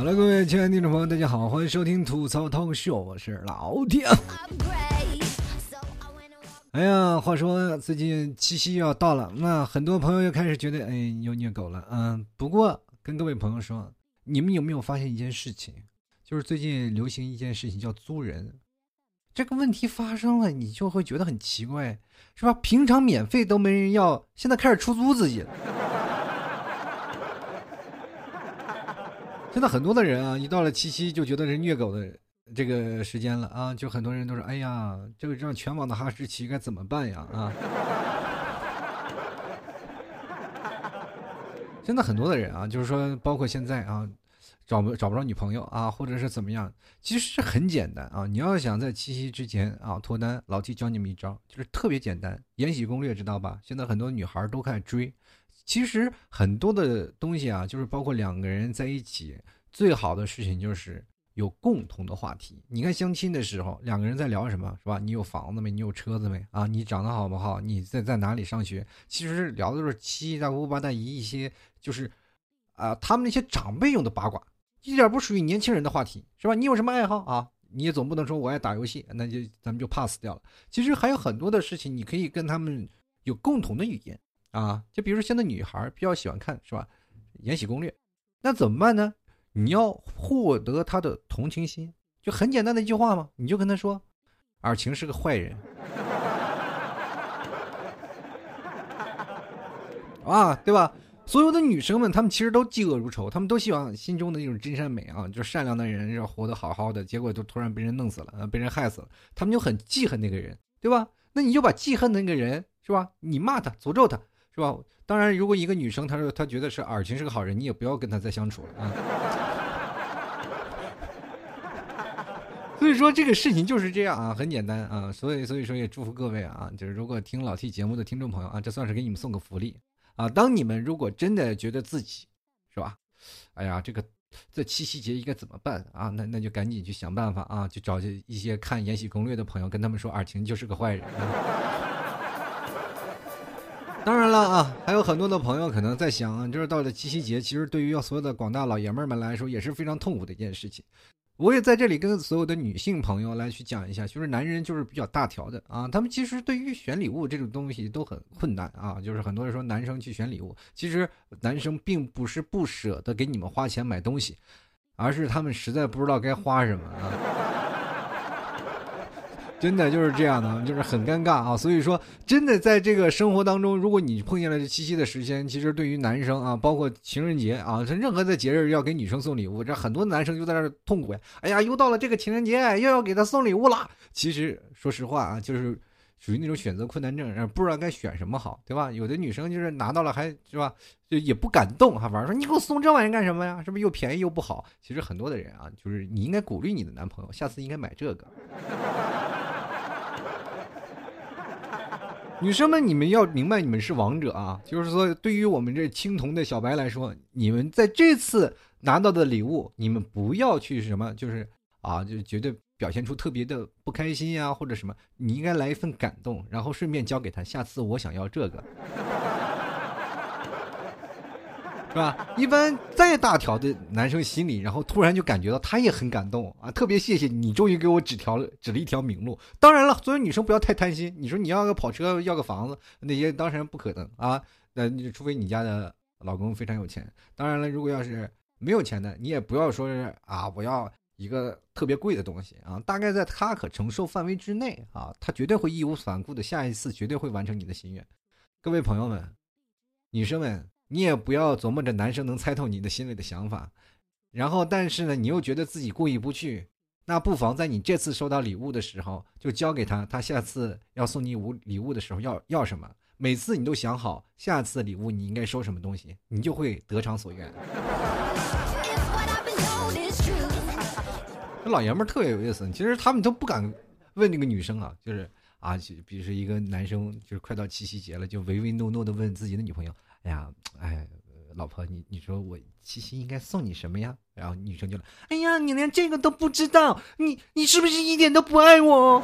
好了，各位亲爱的听众朋友，大家好，欢迎收听吐槽脱秀，我是老铁。哎呀，话说最近七夕要到了，那很多朋友又开始觉得，哎，又虐狗了。嗯，不过跟各位朋友说，你们有没有发现一件事情？就是最近流行一件事情叫租人。这个问题发生了，你就会觉得很奇怪，是吧？平常免费都没人要，现在开始出租自己了。现在很多的人啊，一到了七夕就觉得是虐狗的这个时间了啊，就很多人都说：“哎呀，这个让全网的哈士奇该怎么办呀？”啊，现在很多的人啊，就是说，包括现在啊，找不找不着女朋友啊，或者是怎么样，其实很简单啊。你要想在七夕之前啊脱单，老 T 教你们一招，就是特别简单，《延禧攻略》知道吧？现在很多女孩都开始追。其实很多的东西啊，就是包括两个人在一起，最好的事情就是有共同的话题。你看相亲的时候，两个人在聊什么，是吧？你有房子没？你有车子没？啊，你长得好不好？你在在哪里上学？其实聊的都是七大姑八大姨一些，就是啊，他们那些长辈用的八卦，一点不属于年轻人的话题，是吧？你有什么爱好啊？你也总不能说我爱打游戏，那就咱们就 pass 掉了。其实还有很多的事情，你可以跟他们有共同的语言。啊，就比如现在女孩比较喜欢看是吧，《延禧攻略》，那怎么办呢？你要获得她的同情心，就很简单的一句话嘛，你就跟她说，尔晴是个坏人，啊，对吧？所有的女生们，她们其实都嫉恶如仇，她们都希望心中的那种真善美啊，就善良的人要活得好好的，结果就突然被人弄死了，被人害死了，她们就很记恨那个人，对吧？那你就把记恨那个人是吧？你骂他，诅咒他。是吧？当然，如果一个女生她说她觉得是尔晴是个好人，你也不要跟她再相处了啊。所以说这个事情就是这样啊，很简单啊。所以所以说也祝福各位啊，就是如果听老 T 节目的听众朋友啊，这算是给你们送个福利啊。当你们如果真的觉得自己是吧，哎呀，这个这七夕节应该怎么办啊？那那就赶紧去想办法啊，去找一些看《延禧攻略》的朋友，跟他们说尔晴就是个坏人。当然了啊，还有很多的朋友可能在想，就是到了七夕节，其实对于要所有的广大老爷们儿们来说，也是非常痛苦的一件事情。我也在这里跟所有的女性朋友来去讲一下，就是男人就是比较大条的啊，他们其实对于选礼物这种东西都很困难啊。就是很多人说男生去选礼物，其实男生并不是不舍得给你们花钱买东西，而是他们实在不知道该花什么啊。真的就是这样的，就是很尴尬啊！所以说，真的在这个生活当中，如果你碰见了这七夕的时间，其实对于男生啊，包括情人节啊，任何的节日要给女生送礼物，这很多男生就在那痛苦呀！哎呀，又到了这个情人节，又要给他送礼物了。其实说实话啊，就是属于那种选择困难症，不知道该选什么好，对吧？有的女生就是拿到了还是吧，就也不敢动，还，玩说你给我送这玩意干什么呀？是不是又便宜又不好？其实很多的人啊，就是你应该鼓励你的男朋友，下次应该买这个。女生们，你们要明白，你们是王者啊！就是说，对于我们这青铜的小白来说，你们在这次拿到的礼物，你们不要去什么，就是啊，就绝对表现出特别的不开心呀，或者什么，你应该来一份感动，然后顺便交给他，下次我想要这个。是吧？一般再大条的男生心里，然后突然就感觉到他也很感动啊，特别谢谢你，终于给我指条了指了一条明路。当然了，作为女生不要太贪心，你说你要个跑车，要个房子，那些当然不可能啊。那除非你家的老公非常有钱。当然了，如果要是没有钱的，你也不要说是啊，我要一个特别贵的东西啊，大概在他可承受范围之内啊，他绝对会义无反顾的，下一次绝对会完成你的心愿。各位朋友们，女生们。你也不要琢磨着男生能猜透你的心里的想法，然后但是呢，你又觉得自己过意不去，那不妨在你这次收到礼物的时候就交给他，他下次要送你礼礼物的时候要要什么，每次你都想好下次礼物你应该收什么东西，你就会得偿所愿。这老爷们儿特别有意思，其实他们都不敢问那个女生啊，就是啊，比如说一个男生就是快到七夕节了，就唯唯诺诺的问自己的女朋友。哎呀，哎，老婆，你你说我七夕应该送你什么呀？然后女生就来，哎呀，你连这个都不知道，你你是不是一点都不爱我？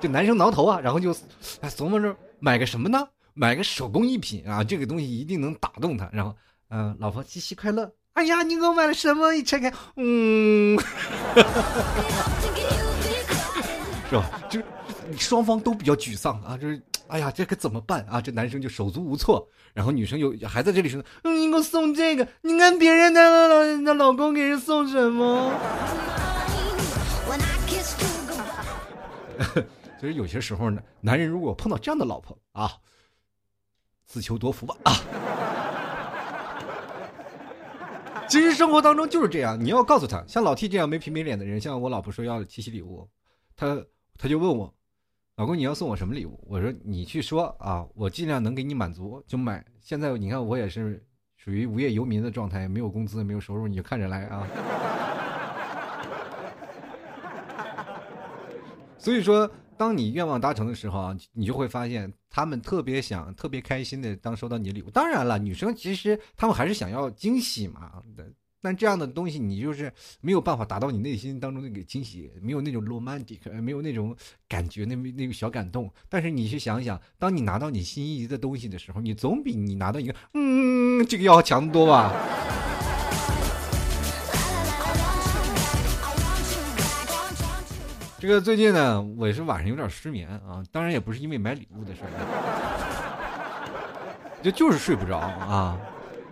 这男生挠头啊，然后就哎琢磨着买个什么呢？买个手工艺品啊，这个东西一定能打动他。然后，嗯，老婆七夕快乐。哎呀，你给我买了什么？一拆开，嗯，是吧？就是双方都比较沮丧啊，就是哎呀，这可怎么办啊？这男生就手足无措，然后女生又还在这里说，嗯，你给我送这个，你看别人的老的老公给人送什么？所以有些时候呢，男人如果碰到这样的老婆啊，自求多福吧啊。其实生活当中就是这样，你要告诉他，像老 T 这样没皮没脸的人，像我老婆说要七夕礼物，他他就问我，老公你要送我什么礼物？我说你去说啊，我尽量能给你满足就买。现在你看我也是属于无业游民的状态，没有工资，没有收入，你就看着来啊。所以说，当你愿望达成的时候啊，你就会发现他们特别想、特别开心的当收到你的礼物。当然了，女生其实他们还是想要惊喜嘛。但这样的东西你就是没有办法达到你内心当中那个惊喜，没有那种 romantic，没有那种感觉，那那个小感动。但是你去想想，当你拿到你心仪的东西的时候，你总比你拿到一个嗯这个要强得多吧。这个最近呢，我也是晚上有点失眠啊，当然也不是因为买礼物的事儿，就就是睡不着啊，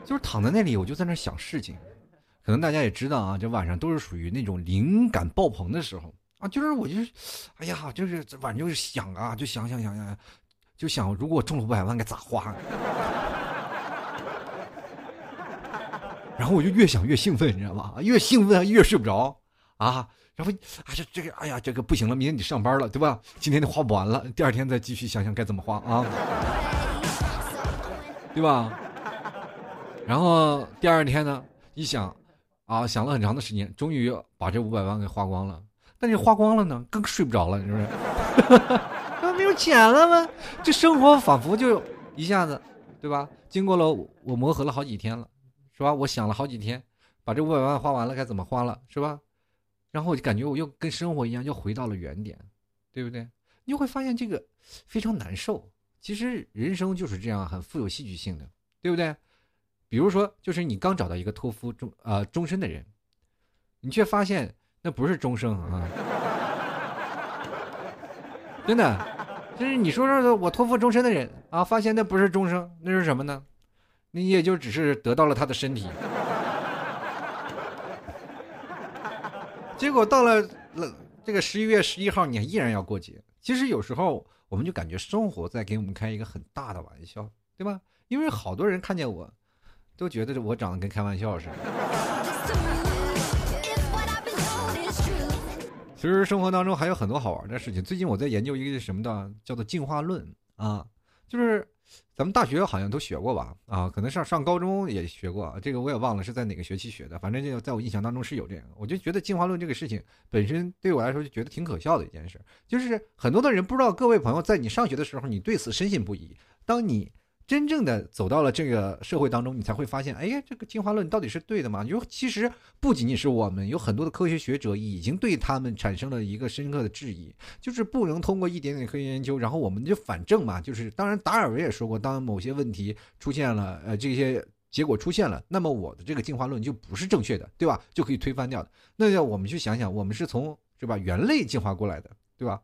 就是躺在那里，我就在那想事情。可能大家也知道啊，这晚上都是属于那种灵感爆棚的时候啊，就是我就是，哎呀，就是晚上就是想啊，就想想想想，就想如果中了五百万该咋花，然后我就越想越兴奋，你知道吧？越兴奋越睡不着啊。然后啊，这这个，哎呀，这个不行了，明天得上班了，对吧？今天都花不完了，第二天再继续想想该怎么花啊，对吧？然后第二天呢，一想，啊，想了很长的时间，终于把这五百万给花光了。但是花光了呢，更睡不着了，是不是？那没有钱了吗？这生活仿佛就一下子，对吧？经过了我磨合了好几天了，是吧？我想了好几天，把这五百万花完了，该怎么花了，是吧？然后我就感觉我又跟生活一样，又回到了原点，对不对？你就会发现这个非常难受。其实人生就是这样，很富有戏剧性的，对不对？比如说，就是你刚找到一个托付终呃终身的人，你却发现那不是终生啊！真的，就是你说说我托付终身的人啊，发现那不是终生，那是什么呢？你也就只是得到了他的身体。结果到了了这个十一月十一号，你还依然要过节。其实有时候我们就感觉生活在给我们开一个很大的玩笑，对吧？因为好多人看见我，都觉得我长得跟开玩笑似的。其实生活当中还有很多好玩的事情。最近我在研究一个什么的，叫做进化论啊，就是。咱们大学好像都学过吧？啊，可能上上高中也学过，这个我也忘了是在哪个学期学的。反正就在我印象当中是有这个。我就觉得进化论这个事情本身对我来说就觉得挺可笑的一件事，就是很多的人不知道，各位朋友在你上学的时候，你对此深信不疑。当你真正的走到了这个社会当中，你才会发现，哎呀，这个进化论到底是对的吗？就其实不仅仅是我们，有很多的科学学者已经对他们产生了一个深刻的质疑，就是不能通过一点点科学研究，然后我们就反证嘛。就是当然，达尔文也说过，当某些问题出现了，呃，这些结果出现了，那么我的这个进化论就不是正确的，对吧？就可以推翻掉的。那要我们去想想，我们是从是吧猿类进化过来的，对吧？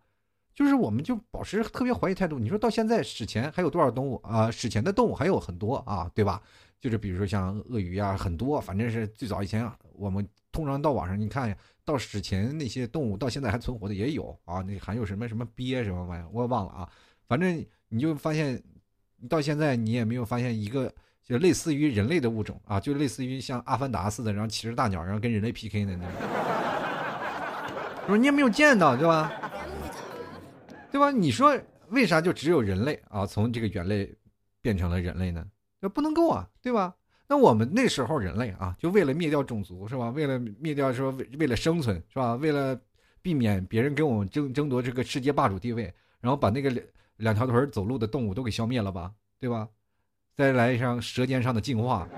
就是我们就保持特别怀疑态度。你说到现在史前还有多少动物啊？史前的动物还有很多啊，对吧？就是比如说像鳄鱼啊，很多，反正是最早以前我们通常到网上你看到史前那些动物到现在还存活的也有啊。那还有什么什么鳖什么玩意我也忘了啊。反正你就发现到现在你也没有发现一个就类似于人类的物种啊，就类似于像阿凡达似的，然后骑着大鸟，然后跟人类 PK 的那种。说你也没有见到，对吧？对吧？你说为啥就只有人类啊？从这个猿类变成了人类呢？那不能够啊，对吧？那我们那时候人类啊，就为了灭掉种族是吧？为了灭掉说为为了生存是吧？为了避免别人跟我们争争夺这个世界霸主地位，然后把那个两两条腿走路的动物都给消灭了吧？对吧？再来一场舌尖上的进化，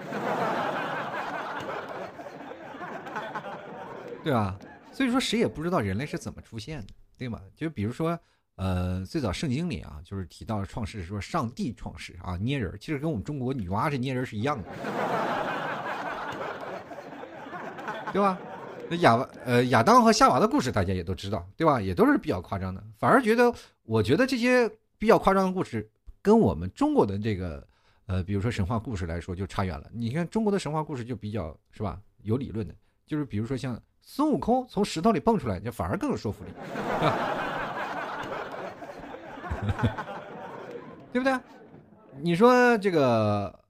对吧？所以说谁也不知道人类是怎么出现的，对吗？就比如说。呃，最早圣经里啊，就是提到创世说上帝创世啊，捏人，其实跟我们中国女娲是捏人是一样的。对吧？那亚呃亚当和夏娃的故事大家也都知道，对吧？也都是比较夸张的。反而觉得，我觉得这些比较夸张的故事，跟我们中国的这个呃，比如说神话故事来说，就差远了。你看中国的神话故事就比较是吧，有理论的，就是比如说像孙悟空从石头里蹦出来，就反而更有说服力，对不对？你说这个。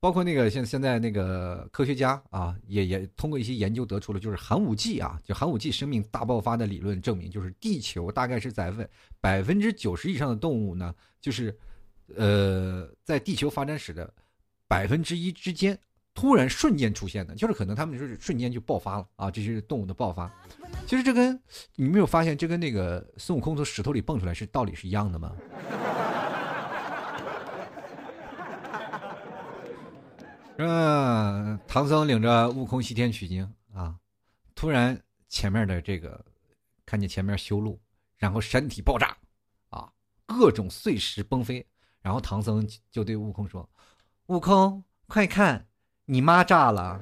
包括那个现现在那个科学家啊，也也通过一些研究得出了，就是寒武纪啊，就寒武纪生命大爆发的理论证明，就是地球大概是在分百分之九十以上的动物呢，就是呃在地球发展史的百分之一之间突然瞬间出现的，就是可能他们就是瞬间就爆发了啊，这是动物的爆发。其实这跟你没有发现，这跟那个孙悟空从石头里蹦出来是道理是一样的吗？嗯，唐僧领着悟空西天取经啊，突然前面的这个看见前面修路，然后山体爆炸，啊，各种碎石崩飞，然后唐僧就对悟空说：“悟空，快看，你妈炸了。”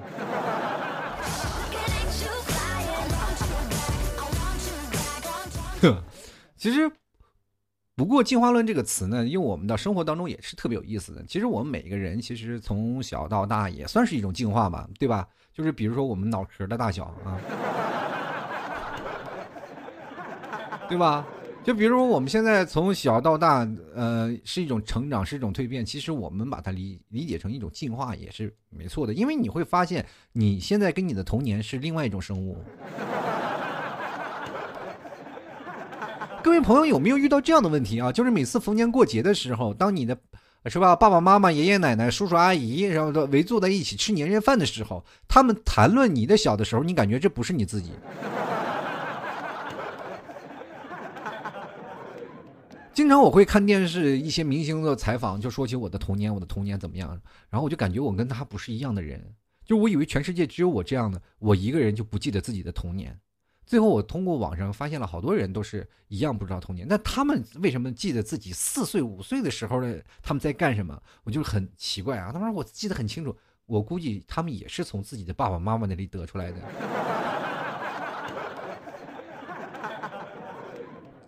其实。不过，进化论这个词呢，用我们的生活当中也是特别有意思的。其实我们每一个人，其实从小到大也算是一种进化吧，对吧？就是比如说我们脑壳的大小啊，对吧？就比如我们现在从小到大，呃，是一种成长，是一种蜕变。其实我们把它理理解成一种进化也是没错的，因为你会发现，你现在跟你的童年是另外一种生物。各位朋友，有没有遇到这样的问题啊？就是每次逢年过节的时候，当你的，是吧，爸爸妈妈、爷爷奶奶、叔叔阿姨，然后围坐在一起吃年夜饭的时候，他们谈论你的小的时候，你感觉这不是你自己。经常我会看电视，一些明星的采访，就说起我的童年，我的童年怎么样，然后我就感觉我跟他不是一样的人，就我以为全世界只有我这样的，我一个人就不记得自己的童年。最后，我通过网上发现了好多人都是一样不知道童年。那他们为什么记得自己四岁、五岁的时候的他们在干什么？我就很奇怪啊！他说我记得很清楚，我估计他们也是从自己的爸爸妈妈那里得出来的。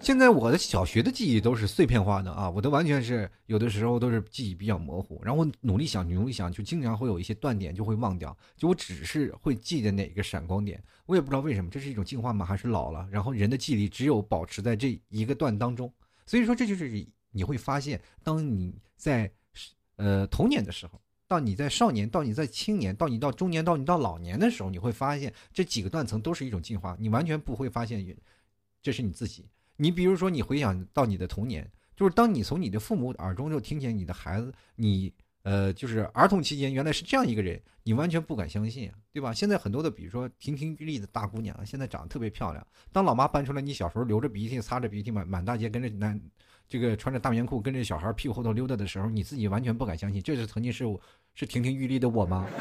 现在我的小学的记忆都是碎片化的啊，我都完全是有的时候都是记忆比较模糊，然后努力想努力想，就经常会有一些断点就会忘掉，就我只是会记得哪个闪光点，我也不知道为什么，这是一种进化吗？还是老了？然后人的记忆力只有保持在这一个段当中，所以说这就是你会发现，当你在呃童年的时候，到你在少年，到你在青年，到你到中年，到你到老年的时候，你会发现这几个断层都是一种进化，你完全不会发现这是你自己。你比如说，你回想到你的童年，就是当你从你的父母耳中就听见你的孩子，你呃，就是儿童期间原来是这样一个人，你完全不敢相信，对吧？现在很多的，比如说亭亭玉立的大姑娘，现在长得特别漂亮。当老妈搬出来，你小时候流着鼻涕、擦着鼻涕满满大街跟着男，这个穿着大棉裤跟着小孩屁股后头溜达的时候，你自己完全不敢相信，这是曾经是是亭亭玉立的我吗？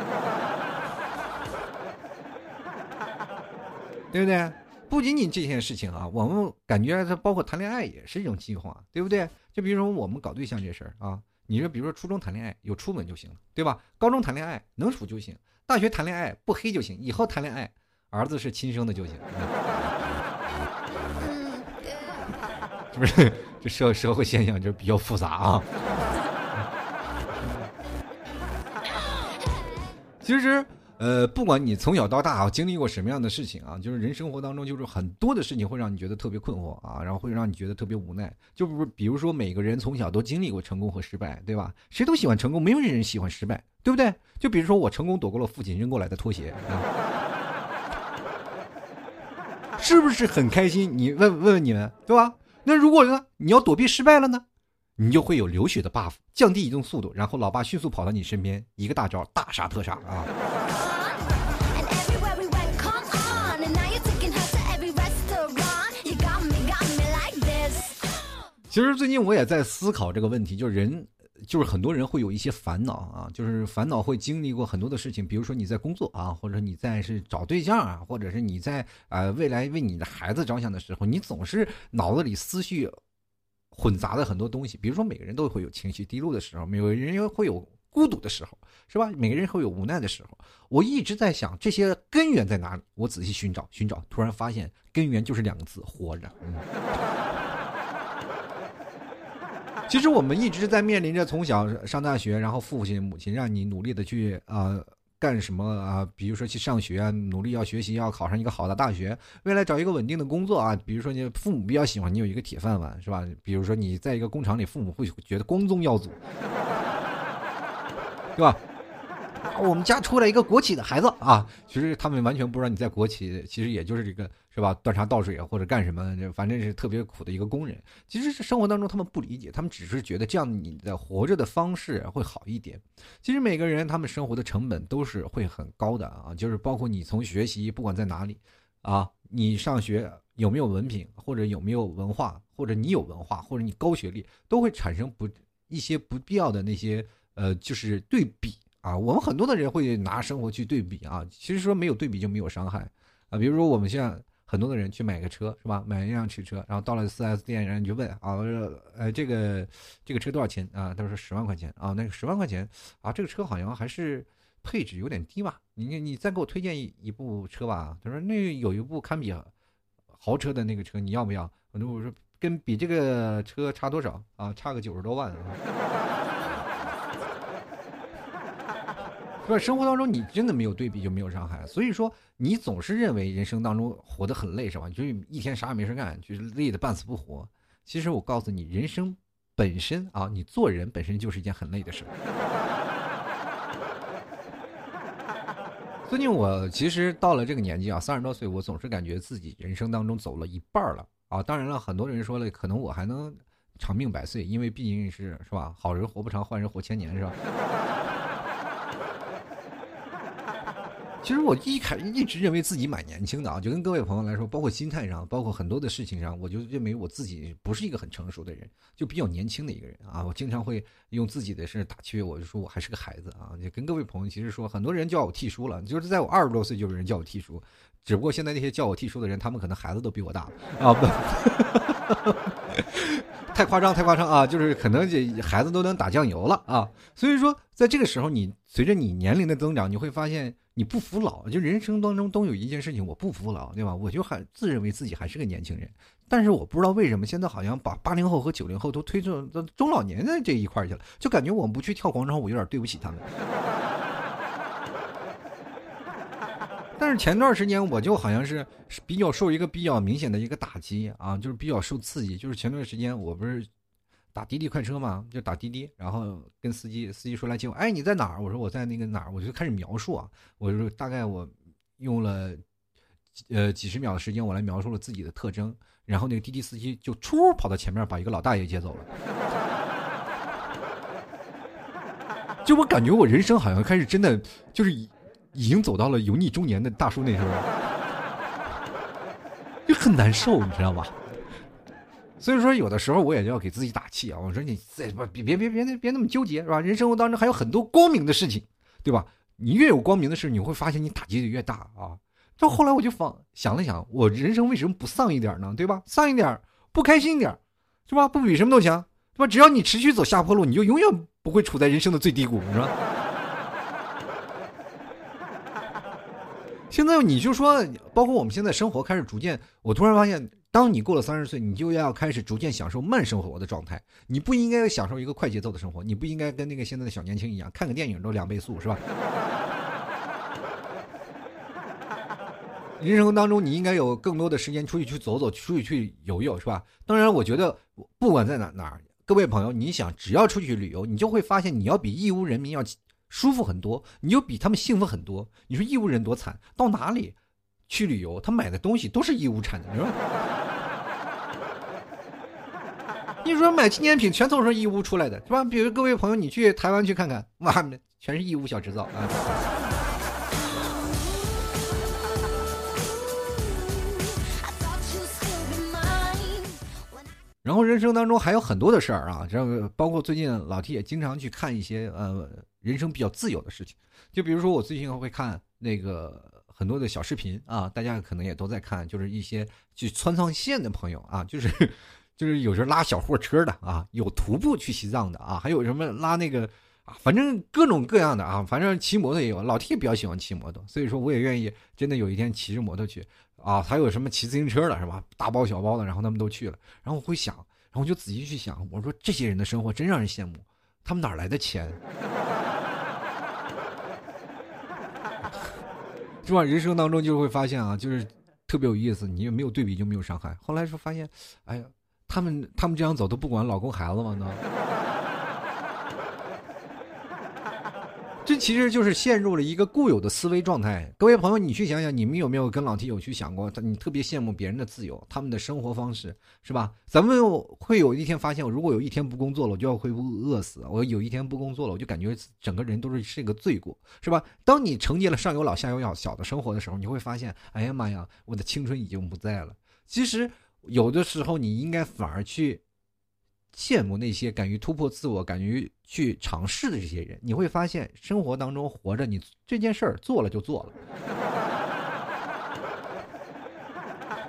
对不对？不仅仅这件事情啊，我们感觉它包括谈恋爱也是一种计划，对不对？就比如说我们搞对象这事儿啊，你说比如说初中谈恋爱有初吻就行了，对吧？高中谈恋爱能处就行，大学谈恋爱不黑就行，以后谈恋爱儿子是亲生的就行，是 不是？这社社会现象就比较复杂啊。其实。呃，不管你从小到大啊经历过什么样的事情啊，就是人生活当中就是很多的事情会让你觉得特别困惑啊，然后会让你觉得特别无奈。就不比如说每个人从小都经历过成功和失败，对吧？谁都喜欢成功，没有人喜欢失败，对不对？就比如说我成功躲过了父亲扔过来的拖鞋，是不是很开心？你问问问你们，对吧？那如果呢，你要躲避失败了呢？你就会有流血的 buff，降低移动速度，然后老爸迅速跑到你身边，一个大招大杀特杀啊！其实最近我也在思考这个问题，就是人，就是很多人会有一些烦恼啊，就是烦恼会经历过很多的事情，比如说你在工作啊，或者你在是找对象啊，或者是你在呃未来为你的孩子着想的时候，你总是脑子里思绪混杂的很多东西。比如说每个人都会有情绪低落的时候，每个人会有。孤独的时候，是吧？每个人会有无奈的时候。我一直在想这些根源在哪里，我仔细寻找寻找，突然发现根源就是两个字：活着。其实我们一直在面临着从小上大学，然后父亲母亲让你努力的去啊。干什么啊？比如说去上学啊，努力要学习，要考上一个好的大学，未来找一个稳定的工作啊。比如说你父母比较喜欢你有一个铁饭碗，是吧？比如说你在一个工厂里，父母会觉得光宗耀祖，对吧？我们家出来一个国企的孩子啊，其实他们完全不知道你在国企，其实也就是这个。是吧？端茶倒水啊，或者干什么，反正是特别苦的一个工人。其实是生活当中他们不理解，他们只是觉得这样你的活着的方式会好一点。其实每个人他们生活的成本都是会很高的啊，就是包括你从学习，不管在哪里啊，你上学有没有文凭，或者有没有文化，或者你有文化，或者你高学历，都会产生不一些不必要的那些呃，就是对比啊。我们很多的人会拿生活去对比啊，其实说没有对比就没有伤害啊。比如说我们现在。很多的人去买个车是吧？买一辆汽车，然后到了四 S 店，然后你就问啊，我说呃，这个这个车多少钱啊？他说十万块钱啊，那个十万块钱啊，这个车好像还是配置有点低吧？你你再给我推荐一一部车吧？他说那有一部堪比豪车的那个车，你要不要？我说我说跟比这个车差多少啊？差个九十多万。啊吧？生活当中你真的没有对比就没有伤害，所以说你总是认为人生当中活得很累是吧？就是一天啥也没事干，就是累得半死不活。其实我告诉你，人生本身啊，你做人本身就是一件很累的事。最近我其实到了这个年纪啊，三十多岁，我总是感觉自己人生当中走了一半了啊。当然了，很多人说了，可能我还能长命百岁，因为毕竟是是吧？好人活不长，坏人活千年是吧？其实我一开一直认为自己蛮年轻的啊，就跟各位朋友来说，包括心态上，包括很多的事情上，我就认为我自己不是一个很成熟的人，就比较年轻的一个人啊。我经常会用自己的事打趣，我就说我还是个孩子啊。就跟各位朋友其实说，很多人叫我替叔了，就是在我二十多岁就有人叫我替叔，只不过现在那些叫我替叔的人，他们可能孩子都比我大啊，不，太夸张，太夸张啊！就是可能这孩子都能打酱油了啊。所以说，在这个时候，你随着你年龄的增长，你会发现。你不服老，就人生当中都有一件事情，我不服老，对吧？我就还自认为自己还是个年轻人，但是我不知道为什么现在好像把八零后和九零后都推到中老年的这一块去了，就感觉我们不去跳广场舞有点对不起他们。但是前段时间我就好像是比较受一个比较明显的一个打击啊，就是比较受刺激，就是前段时间我不是。打滴滴快车嘛，就打滴滴，然后跟司机，司机说来接我。哎，你在哪儿？我说我在那个哪儿，我就开始描述啊。我说大概我用了呃几十秒的时间，我来描述了自己的特征。然后那个滴滴司机就出跑到前面，把一个老大爷接走了。就我感觉我人生好像开始真的就是已已经走到了油腻中年的大叔那时候，就很难受，你知道吧？所以说，有的时候我也要给自己打气啊！我说你再不别别别别别那么纠结是吧？人生活当中还有很多光明的事情，对吧？你越有光明的事，你会发现你打击的越大啊！到后来我就放想了想，我人生为什么不丧一点呢？对吧？丧一点，不开心一点，是吧？不比什么都强，对吧？只要你持续走下坡路，你就永远不会处在人生的最低谷，是吧？现在你就说，包括我们现在生活开始逐渐，我突然发现。当你过了三十岁，你就要开始逐渐享受慢生活的状态。你不应该享受一个快节奏的生活，你不应该跟那个现在的小年轻一样，看个电影都两倍速，是吧？人生当中，你应该有更多的时间出去去走走，出去去游游，是吧？当然，我觉得不管在哪哪，各位朋友，你想只要出去旅游，你就会发现你要比义乌人民要舒服很多，你就比他们幸福很多。你说义乌人多惨，到哪里去旅游，他买的东西都是义乌产的，是吧？你说买纪念品全从是义乌出来的，是吧？比如各位朋友，你去台湾去看看，哇，全是义乌小制造啊。然后人生当中还有很多的事儿啊，这包括最近老 T 也经常去看一些呃人生比较自由的事情，就比如说我最近会看那个很多的小视频啊，大家可能也都在看，就是一些去川藏线的朋友啊，就是。就是有时候拉小货车的啊，有徒步去西藏的啊，还有什么拉那个啊，反正各种各样的啊，反正骑摩托也有，老 T 也比较喜欢骑摩托，所以说我也愿意真的有一天骑着摩托去啊。还有什么骑自行车的，是吧？大包小包的，然后他们都去了，然后我会想，然后我就仔细去想，我说这些人的生活真让人羡慕，他们哪来的钱？是吧？人生当中就会发现啊，就是特别有意思，你也没有对比就没有伤害。后来说发现，哎呀，他们他们这样走都不管老公孩子吗？呢？这其实就是陷入了一个固有的思维状态。各位朋友，你去想想，你们有没有跟老 T 有去想过？你特别羡慕别人的自由，他们的生活方式，是吧？咱们会有一天发现，如果有一天不工作了，我就要会饿死。我有一天不工作了，我就感觉整个人都是是一个罪过，是吧？当你承接了上有老下有小小的生活的时候，你会发现，哎呀妈呀，我的青春已经不在了。其实有的时候，你应该反而去。羡慕那些敢于突破自我、敢于去尝试的这些人，你会发现生活当中活着，你这件事儿做了就做了。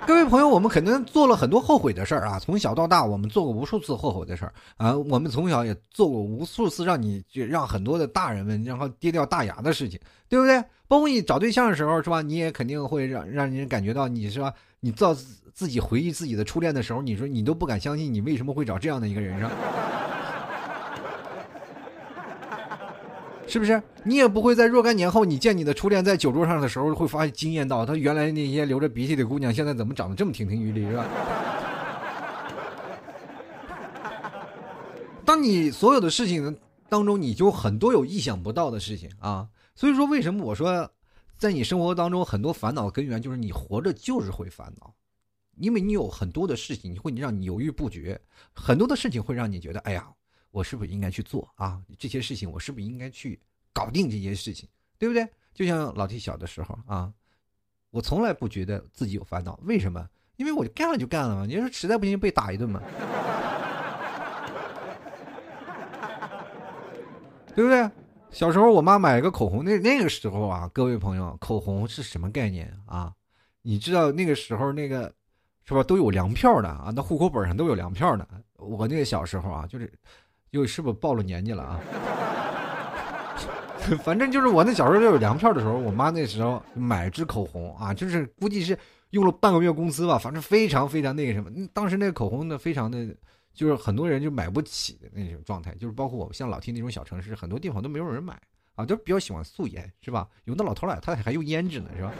各位朋友，我们肯定做了很多后悔的事儿啊！从小到大，我们做过无数次后悔的事儿啊！我们从小也做过无数次让你就让很多的大人们然后跌掉大牙的事情，对不对？包括你找对象的时候，是吧？你也肯定会让让人感觉到你是吧？你造自己回忆自己的初恋的时候，你说你都不敢相信，你为什么会找这样的一个人上？是不是？你也不会在若干年后，你见你的初恋在酒桌上的时候，会发现惊艳到他原来那些流着鼻涕的姑娘，现在怎么长得这么亭亭玉立，是吧？当你所有的事情当中，你就很多有意想不到的事情啊。所以说，为什么我说，在你生活当中很多烦恼根源就是你活着就是会烦恼，因为你有很多的事情，你会让你犹豫不决，很多的事情会让你觉得，哎呀。我是不是应该去做啊？这些事情我是不是应该去搞定这些事情，对不对？就像老 T 小的时候啊，我从来不觉得自己有烦恼，为什么？因为我干了就干了嘛。你说实在不行被打一顿嘛，对不对？小时候我妈买了个口红，那那个时候啊，各位朋友，口红是什么概念啊？你知道那个时候那个是吧？都有粮票的啊，那户口本上都有粮票的。我那个小时候啊，就是。又是不是暴露年纪了啊？反正就是我那小时候就有粮票的时候，我妈那时候买支口红啊，就是估计是用了半个月工资吧，反正非常非常那个什么。当时那个口红呢，非常的，就是很多人就买不起的那种状态，就是包括我像老 T 那种小城市，很多地方都没有人买啊，都比较喜欢素颜，是吧？有的老头儿他还用胭脂呢，是吧？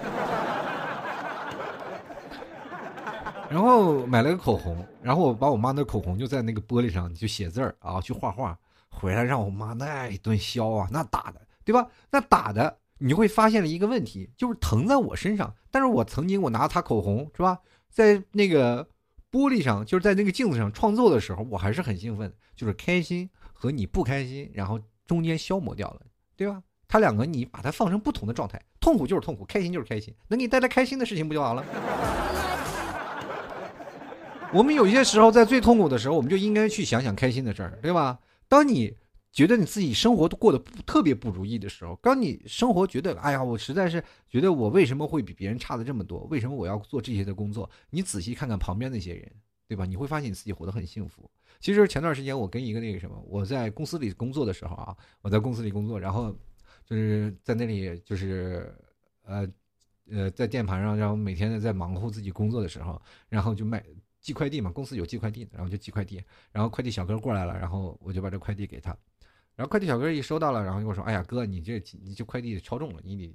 然后买了个口红，然后我把我妈那口红就在那个玻璃上就写字儿啊，去画画，回来让我妈那一顿削啊，那打的，对吧？那打的，你会发现了一个问题，就是疼在我身上。但是我曾经我拿擦口红是吧，在那个玻璃上，就是在那个镜子上创作的时候，我还是很兴奋，就是开心和你不开心，然后中间消磨掉了，对吧？它两个你把它放成不同的状态，痛苦就是痛苦，开心就是开心，能给你带来开心的事情不就完了？我们有些时候在最痛苦的时候，我们就应该去想想开心的事儿，对吧？当你觉得你自己生活都过得特别不如意的时候，当你生活觉得哎呀，我实在是觉得我为什么会比别人差的这么多？为什么我要做这些的工作？你仔细看看旁边那些人，对吧？你会发现你自己活得很幸福。其实前段时间我跟一个那个什么，我在公司里工作的时候啊，我在公司里工作，然后就是在那里就是呃呃在键盘上，然后每天在忙活自己工作的时候，然后就卖。寄快递嘛，公司有寄快递的，然后就寄快递，然后快递小哥过来了，然后我就把这快递给他，然后快递小哥一收到了，然后跟我说：“哎呀，哥，你这你这快递超重了，你得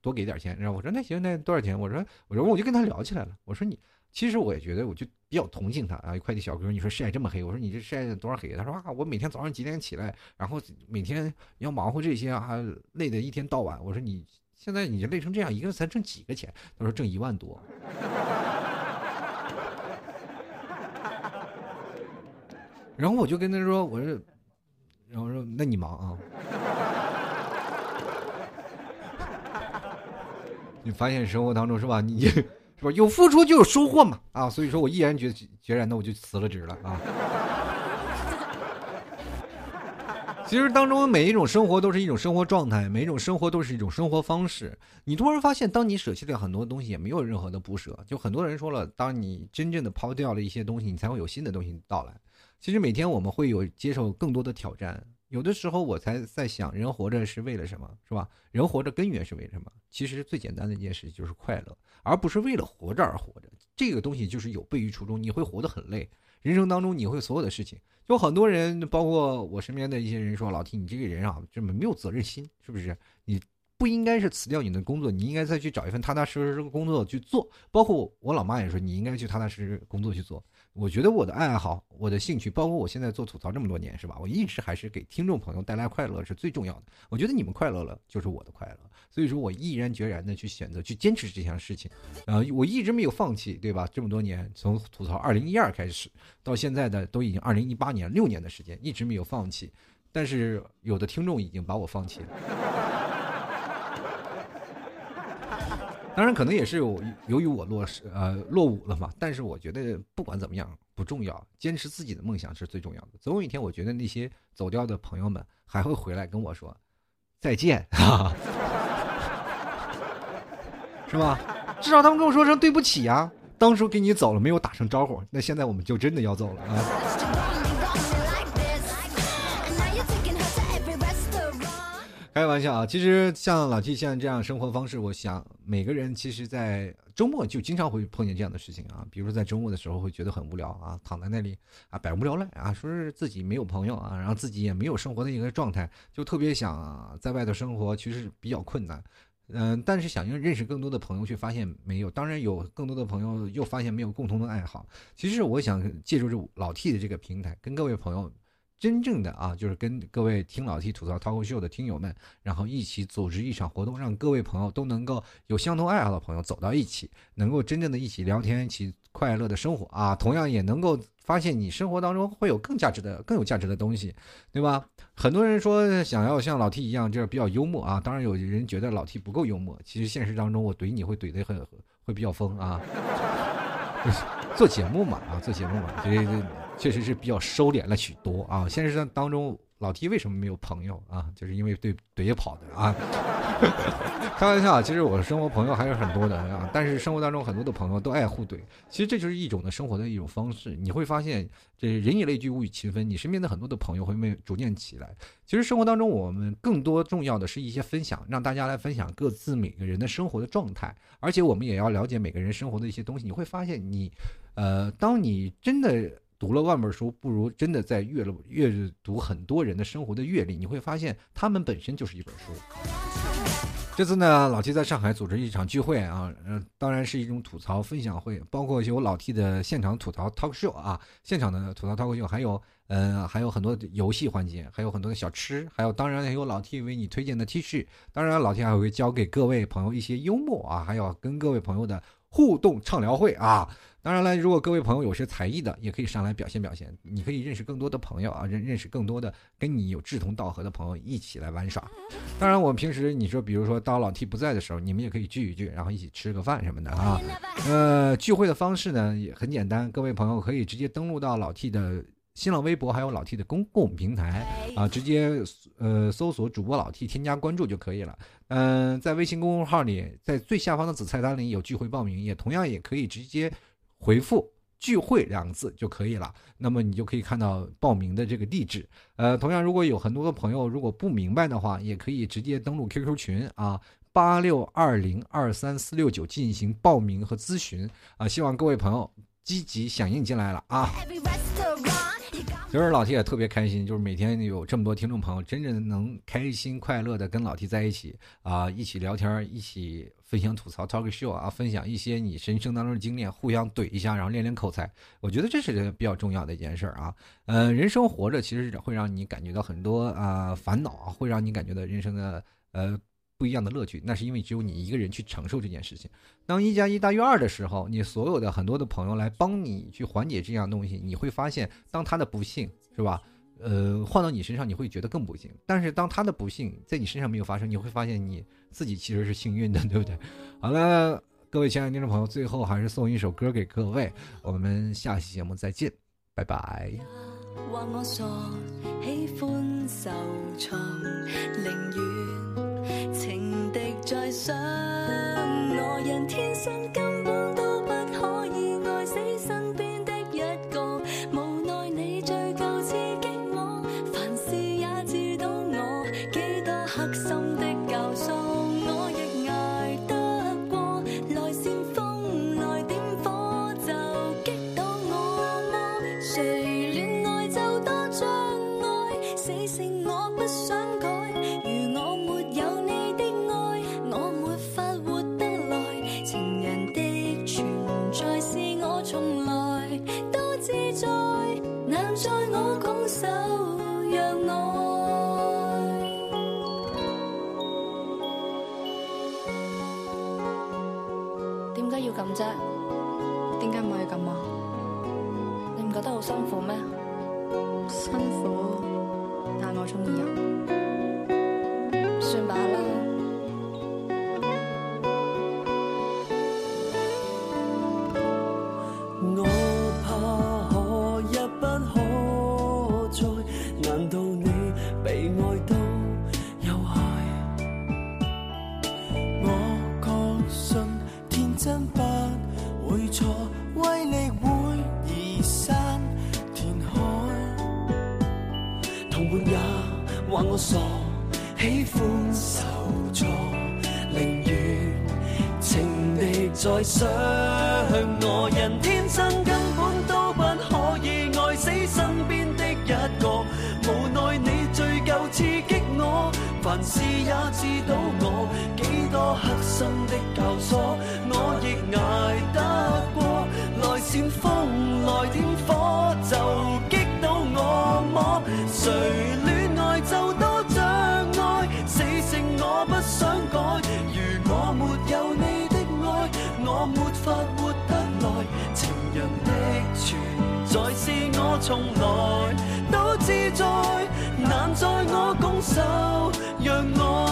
多给点钱。”然后我说：“那行，那多少钱？”我说：“我说我就跟他聊起来了。我说你其实我也觉得，我就比较同情他啊。快递小哥，你说晒这么黑，我说你这晒多少黑？他说啊，我每天早上几点起来，然后每天要忙活这些啊，累得一天到晚。我说你现在你累成这样，一个月才挣几个钱？他说挣一万多。”然后我就跟他说：“我说，然后说那你忙啊。你发现生活当中是吧？你 是吧？有付出就有收获嘛啊！所以说我毅然决决然的我就辞了职了啊。其实当中每一种生活都是一种生活状态，每一种生活都是一种生活方式。你突然发现，当你舍弃掉很多东西，也没有任何的不舍。就很多人说了，当你真正的抛掉了一些东西，你才会有新的东西到来。其实每天我们会有接受更多的挑战，有的时候我才在想，人活着是为了什么，是吧？人活着根源是为什么？其实最简单的一件事就是快乐，而不是为了活着而活着。这个东西就是有悖于初衷，你会活得很累。人生当中你会所有的事情，就很多人，包括我身边的一些人说：“老提你这个人啊，这么没有责任心，是不是？你。”不应该是辞掉你的工作，你应该再去找一份踏踏实实的工作去做。包括我老妈也说，你应该去踏踏实实工作去做。我觉得我的爱好、我的兴趣，包括我现在做吐槽这么多年，是吧？我一直还是给听众朋友带来快乐是最重要的。我觉得你们快乐了，就是我的快乐。所以说我毅然决然的去选择去坚持这项事情，呃，我一直没有放弃，对吧？这么多年，从吐槽二零一二开始到现在的都已经二零一八年六年的时间，一直没有放弃。但是有的听众已经把我放弃了。当然，可能也是有由于我落实呃落伍了嘛。但是我觉得不管怎么样不重要，坚持自己的梦想是最重要的。总有一天，我觉得那些走掉的朋友们还会回来跟我说再见啊，是吧？至少他们跟我说声对不起呀。当初给你走了没有打声招呼，那现在我们就真的要走了啊。开玩笑啊！其实像老 T 现在这样生活方式，我想每个人其实，在周末就经常会碰见这样的事情啊。比如说在周末的时候会觉得很无聊啊，躺在那里啊，百无聊赖啊，说是自己没有朋友啊，然后自己也没有生活的一个状态，就特别想在外头生活，其实比较困难。嗯，但是想要认识更多的朋友，却发现没有。当然有更多的朋友，又发现没有共同的爱好。其实我想借助这老 T 的这个平台，跟各位朋友。真正的啊，就是跟各位听老 T 吐槽脱口秀的听友们，然后一起组织一场活动，让各位朋友都能够有相同爱好的朋友走到一起，能够真正的一起聊天，一起快乐的生活啊。同样也能够发现你生活当中会有更价值的、更有价值的东西，对吧？很多人说想要像老 T 一样，就是比较幽默啊。当然有人觉得老 T 不够幽默，其实现实当中我怼你会怼得很，会比较疯啊。做节目嘛，啊，做节目嘛，所以。确实是比较收敛了许多啊！现实当中，老 T 为什么没有朋友啊？就是因为对怼跑的啊。开玩笑，其实我生活朋友还是很多的啊。但是生活当中很多的朋友都爱互怼，其实这就是一种的生活的一种方式。你会发现，这人以类聚，物以群分。你身边的很多的朋友会没逐渐起来。其实生活当中，我们更多重要的是一些分享，让大家来分享各自每个人的生活的状态。而且我们也要了解每个人生活的一些东西。你会发现，你，呃，当你真的。读了万本书，不如真的在阅了阅读很多人的生活的阅历，你会发现他们本身就是一本书。这次呢，老 T 在上海组织一场聚会啊，呃，当然是一种吐槽分享会，包括有老 T 的现场吐槽 talk show 啊，现场的吐槽 talk show，还有嗯，还有很多游戏环节，还有很多的小吃，还有当然还有老 T 为你推荐的 T 恤，当然老 T 还会教给各位朋友一些幽默啊，还有跟各位朋友的互动畅聊会啊。当然了，如果各位朋友有些才艺的，也可以上来表现表现。你可以认识更多的朋友啊，认认识更多的跟你有志同道合的朋友一起来玩耍。当然，我们平时你说，比如说当老 T 不在的时候，你们也可以聚一聚，然后一起吃个饭什么的啊。呃，聚会的方式呢也很简单，各位朋友可以直接登录到老 T 的新浪微博，还有老 T 的公共平台啊，直接呃搜索主播老 T，添加关注就可以了。嗯，在微信公众号里，在最下方的子菜单里有聚会报名，也同样也可以直接。回复“聚会”两个字就可以了，那么你就可以看到报名的这个地址。呃，同样，如果有很多的朋友如果不明白的话，也可以直接登录 QQ 群啊，八六二零二三四六九进行报名和咨询啊。希望各位朋友积极响应进来了啊。其实老 T 也特别开心，就是每天有这么多听众朋友，真正能开心快乐的跟老 T 在一起啊，一起聊天，一起分享吐槽 talk show 啊，分享一些你人生当中的经验，互相怼一下，然后练练口才。我觉得这是比较重要的一件事儿啊。呃，人生活着其实会让你感觉到很多啊烦恼啊，会让你感觉到人生的呃。不一样的乐趣，那是因为只有你一个人去承受这件事情。当一加一大于二的时候，你所有的很多的朋友来帮你去缓解这样东西，你会发现，当他的不幸是吧？呃，换到你身上，你会觉得更不幸。但是当他的不幸在你身上没有发生，你会发现你自己其实是幸运的，对不对？好了，各位亲爱的听众朋友，最后还是送一首歌给各位，我们下期节目再见，拜拜。在想我，人天生根本难在我拱手让我